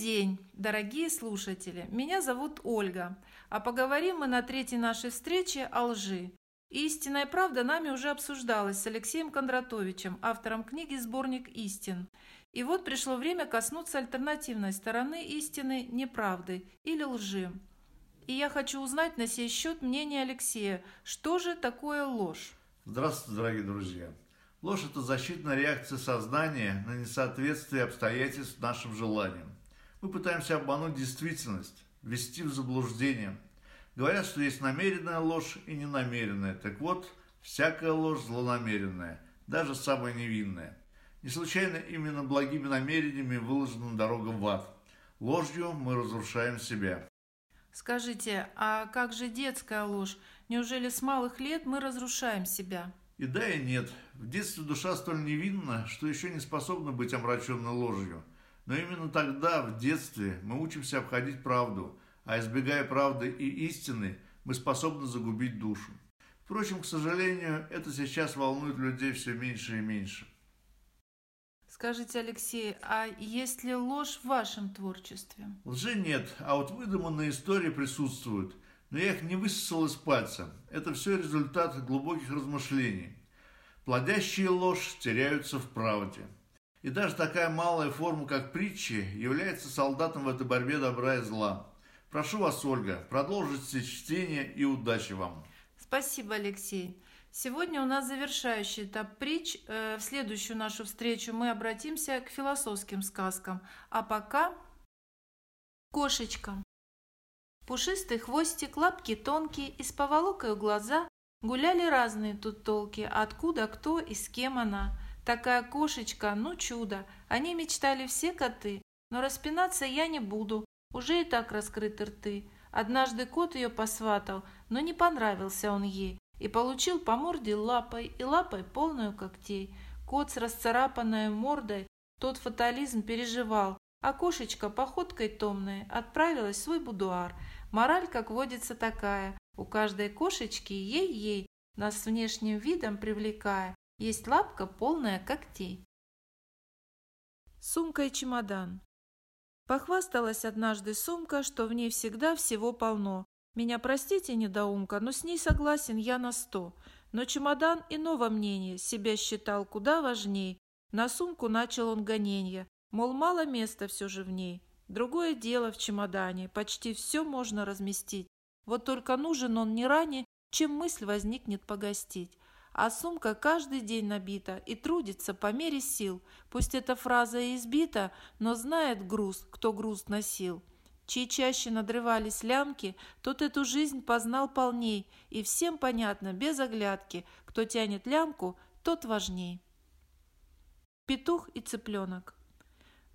День, дорогие слушатели! Меня зовут Ольга, а поговорим мы на третьей нашей встрече о лжи. истинная правда нами уже обсуждалась с Алексеем Кондратовичем, автором книги «Сборник истин». И вот пришло время коснуться альтернативной стороны истины, неправды или лжи. И я хочу узнать на сей счет мнение Алексея. Что же такое ложь? Здравствуйте, дорогие друзья! Ложь – это защитная реакция сознания на несоответствие обстоятельств нашим желаниям. Мы пытаемся обмануть действительность, ввести в заблуждение. Говорят, что есть намеренная ложь и ненамеренная. Так вот, всякая ложь злонамеренная, даже самая невинная. Не случайно именно благими намерениями выложена дорога в ад. Ложью мы разрушаем себя. Скажите, а как же детская ложь? Неужели с малых лет мы разрушаем себя? И да, и нет. В детстве душа столь невинна, что еще не способна быть омраченной ложью. Но именно тогда, в детстве, мы учимся обходить правду, а избегая правды и истины, мы способны загубить душу. Впрочем, к сожалению, это сейчас волнует людей все меньше и меньше. Скажите, Алексей, а есть ли ложь в вашем творчестве? Лжи нет, а вот выдуманные истории присутствуют – но я их не высосал из пальца. Это все результат глубоких размышлений. Плодящие ложь теряются в правде. И даже такая малая форма, как притчи, является солдатом в этой борьбе добра и зла. Прошу вас, Ольга, продолжите чтение и удачи вам. Спасибо, Алексей. Сегодня у нас завершающий этап притч. Э, в следующую нашу встречу мы обратимся к философским сказкам. А пока... Кошечка. Пушистый хвостик, лапки тонкие, и с поволокою глаза. Гуляли разные тут толки, откуда, кто и с кем она. Такая кошечка, ну чудо, они мечтали все коты. Но распинаться я не буду, уже и так раскрыты рты. Однажды кот ее посватал, но не понравился он ей, и получил по морде лапой, и лапой полную когтей. Кот с расцарапанной мордой тот фатализм переживал, а кошечка походкой томной отправилась в свой будуар. Мораль, как водится, такая. У каждой кошечки ей-ей, нас внешним видом привлекая, есть лапка полная когтей. Сумка и чемодан. Похвасталась однажды сумка, что в ней всегда всего полно. Меня простите, недоумка, но с ней согласен я на сто. Но чемодан иного мнения, себя считал куда важней. На сумку начал он гоненье, мол, мало места все же в ней. Другое дело в чемодане, почти все можно разместить. Вот только нужен он не ранее, чем мысль возникнет погостить. А сумка каждый день набита и трудится по мере сил. Пусть эта фраза и избита, но знает груз, кто груз носил. Чьи чаще надрывались лямки, тот эту жизнь познал полней, и всем понятно, без оглядки, кто тянет лямку, тот важней. Петух и цыпленок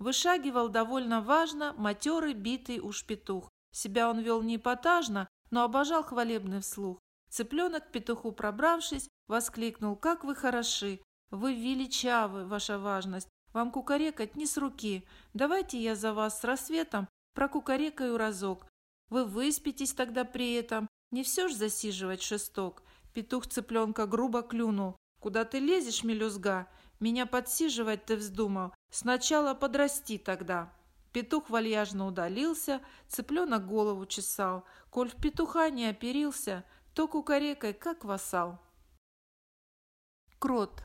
Вышагивал довольно важно матерый битый уж петух. Себя он вел не эпатажно, но обожал хвалебный вслух. Цыпленок петуху пробравшись, воскликнул «Как вы хороши! Вы величавы, ваша важность! Вам кукарекать не с руки! Давайте я за вас с рассветом прокукарекаю разок. Вы выспитесь тогда при этом, не все ж засиживать шесток». Петух цыпленка грубо клюнул. «Куда ты лезешь, мелюзга? Меня подсиживать ты вздумал. Сначала подрасти тогда». Петух вальяжно удалился, цыпленок голову чесал. Коль в петуха не оперился, то кукарекой, как вассал. Крот.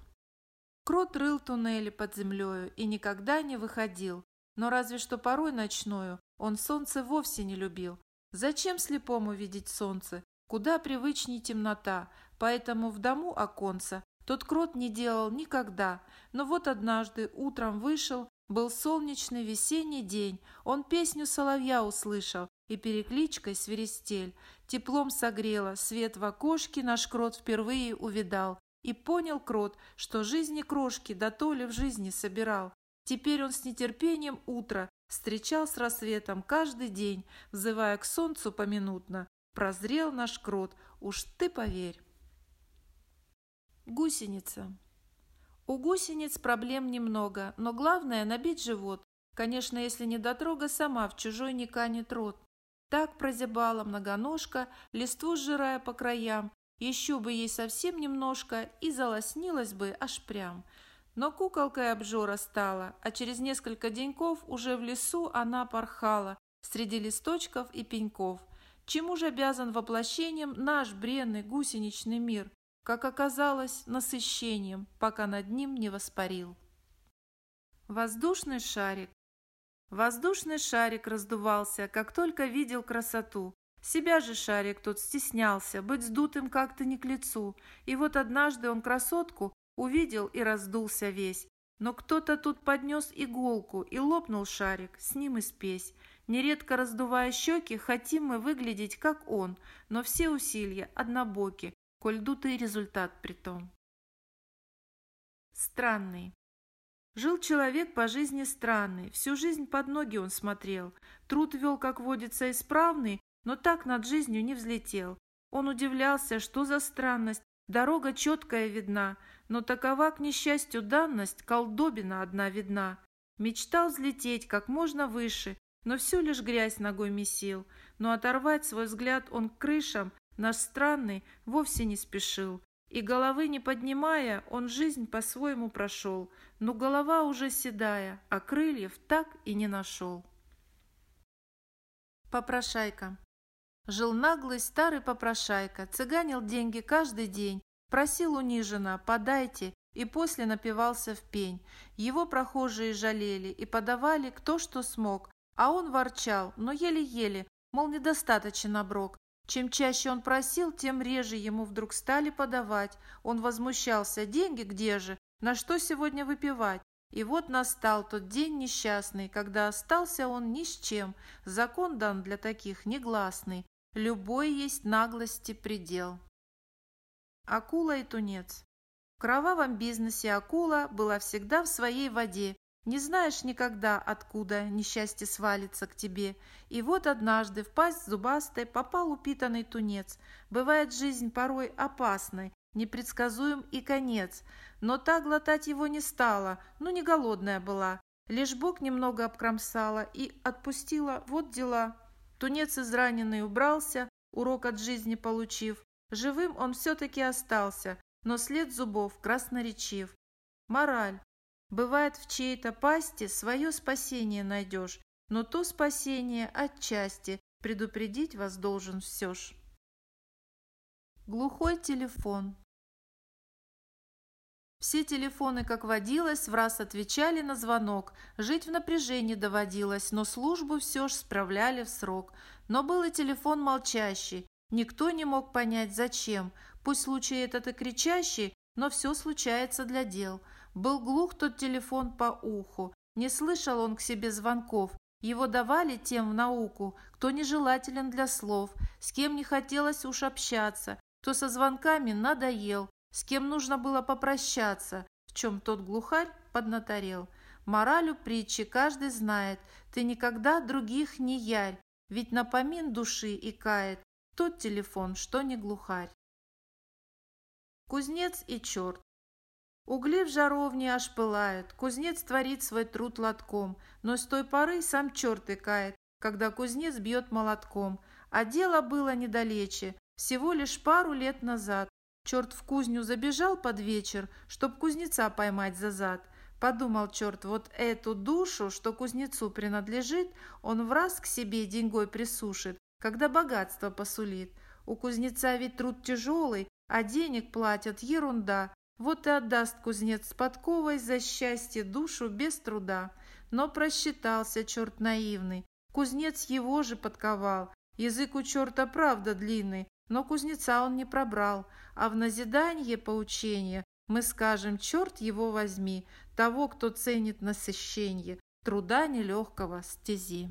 Крот рыл туннели под землею и никогда не выходил. Но разве что порой ночною он солнце вовсе не любил. Зачем слепому видеть солнце? Куда привычней темнота, поэтому в дому оконца тот крот не делал никогда, но вот однажды утром вышел, был солнечный весенний день, он песню соловья услышал и перекличкой свиристель. Теплом согрела, свет в окошке наш крот впервые увидал. И понял крот, что жизни крошки да то ли в жизни собирал. Теперь он с нетерпением утро встречал с рассветом каждый день, взывая к солнцу поминутно. Прозрел наш крот, уж ты поверь. Гусеница. У гусениц проблем немного, но главное – набить живот. Конечно, если недотрога сама в чужой не канет рот. Так прозябала многоножка, листву сжирая по краям. Еще бы ей совсем немножко и залоснилась бы аж прям. Но куколкой обжора стала, а через несколько деньков уже в лесу она порхала среди листочков и пеньков. Чему же обязан воплощением наш бренный гусеничный мир, как оказалось, насыщением, пока над ним не воспарил. Воздушный шарик. Воздушный шарик раздувался, как только видел красоту. Себя же шарик тот стеснялся, быть сдутым как-то не к лицу. И вот однажды он красотку увидел и раздулся весь. Но кто-то тут поднес иголку и лопнул шарик, с ним и спесь. Нередко раздувая щеки, хотим мы выглядеть как он, но все усилия однобоки, коль дутый результат притом. Странный. Жил человек по жизни странный, всю жизнь под ноги он смотрел, труд вел, как водится, исправный, но так над жизнью не взлетел. Он удивлялся, что за странность, дорога четкая видна, но такова, к несчастью, данность, колдобина одна видна. Мечтал взлететь как можно выше, но все лишь грязь ногой месил, но оторвать свой взгляд он к крышам, наш странный, вовсе не спешил. И головы не поднимая, он жизнь по-своему прошел, но голова уже седая, а крыльев так и не нашел. Попрошайка Жил наглый старый попрошайка, цыганил деньги каждый день, просил униженно «подайте» и после напивался в пень. Его прохожие жалели и подавали кто что смог, а он ворчал, но еле-еле, мол, недостаточен оброк. Чем чаще он просил, тем реже ему вдруг стали подавать. Он возмущался, деньги где же, на что сегодня выпивать? И вот настал тот день несчастный, когда остался он ни с чем. Закон дан для таких негласный. Любой есть наглости предел. Акула и тунец. В кровавом бизнесе акула была всегда в своей воде. Не знаешь никогда, откуда несчастье свалится к тебе. И вот однажды в пасть зубастой попал упитанный тунец. Бывает жизнь порой опасной, непредсказуем и конец. Но та глотать его не стала, ну не голодная была. Лишь бок немного обкромсала и отпустила, вот дела. Тунец израненный убрался, урок от жизни получив. Живым он все-таки остался, но след зубов красноречив. Мораль. Бывает в чьей-то пасти свое спасение найдешь, но то спасение отчасти предупредить вас должен все ж. Глухой телефон. Все телефоны, как водилось, в раз отвечали на звонок. Жить в напряжении доводилось, но службу все ж справляли в срок. Но был и телефон молчащий. Никто не мог понять, зачем. Пусть случай этот и кричащий, но все случается для дел. Был глух тот телефон по уху. Не слышал он к себе звонков. Его давали тем в науку, кто нежелателен для слов, с кем не хотелось уж общаться, кто со звонками надоел, с кем нужно было попрощаться, в чем тот глухарь поднаторел. Моралю притчи каждый знает, ты никогда других не ярь, ведь напомин души и кает тот телефон, что не глухарь. Кузнец и черт. Угли в жаровне аж пылают, кузнец творит свой труд лотком, но с той поры сам черт икает, когда кузнец бьет молотком. А дело было недалече, всего лишь пару лет назад, Черт в кузню забежал под вечер, чтоб кузнеца поймать за зад. Подумал черт, вот эту душу, что кузнецу принадлежит, он в раз к себе деньгой присушит, когда богатство посулит. У кузнеца ведь труд тяжелый, а денег платят ерунда. Вот и отдаст кузнец с подковой за счастье душу без труда. Но просчитался черт наивный. Кузнец его же подковал. Язык у черта правда длинный, но кузнеца он не пробрал, а в назидание поучения мы скажем «черт его возьми», того, кто ценит насыщение, труда нелегкого стези.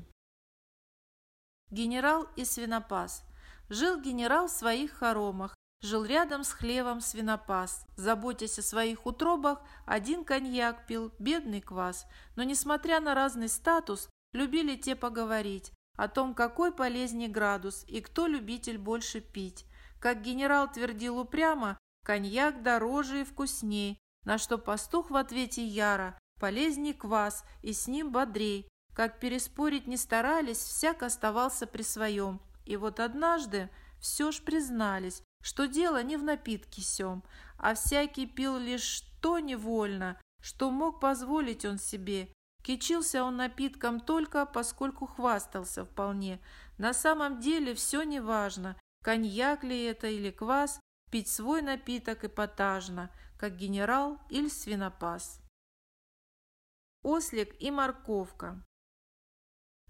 Генерал и свинопас. Жил генерал в своих хоромах, жил рядом с хлевом свинопас. Заботясь о своих утробах, один коньяк пил, бедный квас. Но, несмотря на разный статус, любили те поговорить о том, какой полезнее градус и кто любитель больше пить. Как генерал твердил упрямо, коньяк дороже и вкусней, на что пастух в ответе яро, полезней квас и с ним бодрей. Как переспорить не старались, всяк оставался при своем. И вот однажды все ж признались, что дело не в напитке сём, а всякий пил лишь то невольно, что мог позволить он себе. Кичился он напитком только, поскольку хвастался вполне. На самом деле все неважно, коньяк ли это или квас, пить свой напиток эпатажно, как генерал или свинопас. Ослик и морковка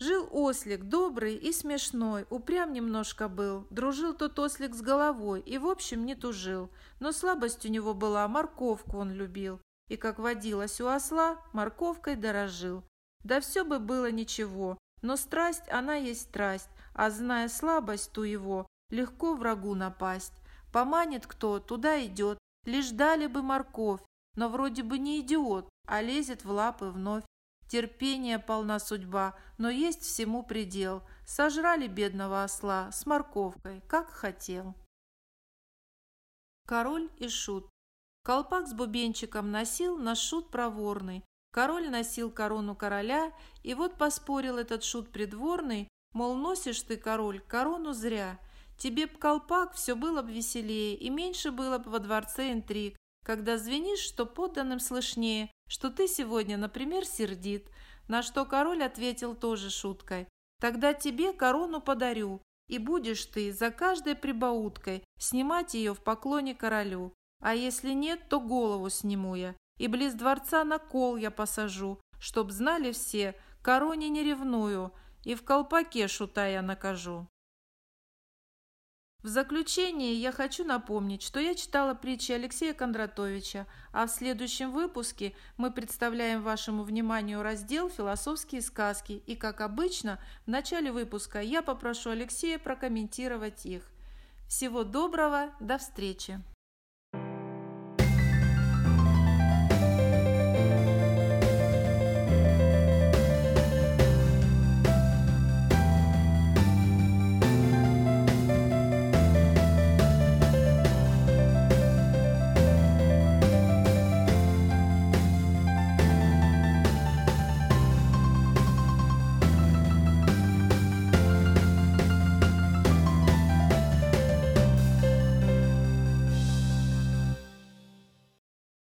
Жил ослик, добрый и смешной, упрям немножко был. Дружил тот ослик с головой и, в общем, не тужил. Но слабость у него была, морковку он любил. И, как водилось у осла, морковкой дорожил. Да все бы было ничего, но страсть, она есть страсть, а зная слабость ту его, легко врагу напасть. Поманит кто, туда идет, лишь дали бы морковь, но вроде бы не идиот, а лезет в лапы вновь. Терпение полна судьба, но есть всему предел. Сожрали бедного осла с морковкой, как хотел. Король и шут. Колпак с бубенчиком носил на шут проворный. Король носил корону короля, и вот поспорил этот шут придворный, мол, носишь ты, король, корону зря. Тебе б колпак, все было б веселее, и меньше было бы во дворце интриг, когда звенишь, что подданным слышнее, что ты сегодня, например, сердит, на что король ответил тоже шуткой. Тогда тебе корону подарю, и будешь ты за каждой прибауткой снимать ее в поклоне королю. А если нет, то голову сниму я, и близ дворца на кол я посажу, чтоб знали все, короне не ревную, и в колпаке шута я накажу. В заключение я хочу напомнить, что я читала притчи Алексея Кондратовича, а в следующем выпуске мы представляем вашему вниманию раздел «Философские сказки», и, как обычно, в начале выпуска я попрошу Алексея прокомментировать их. Всего доброго, до встречи!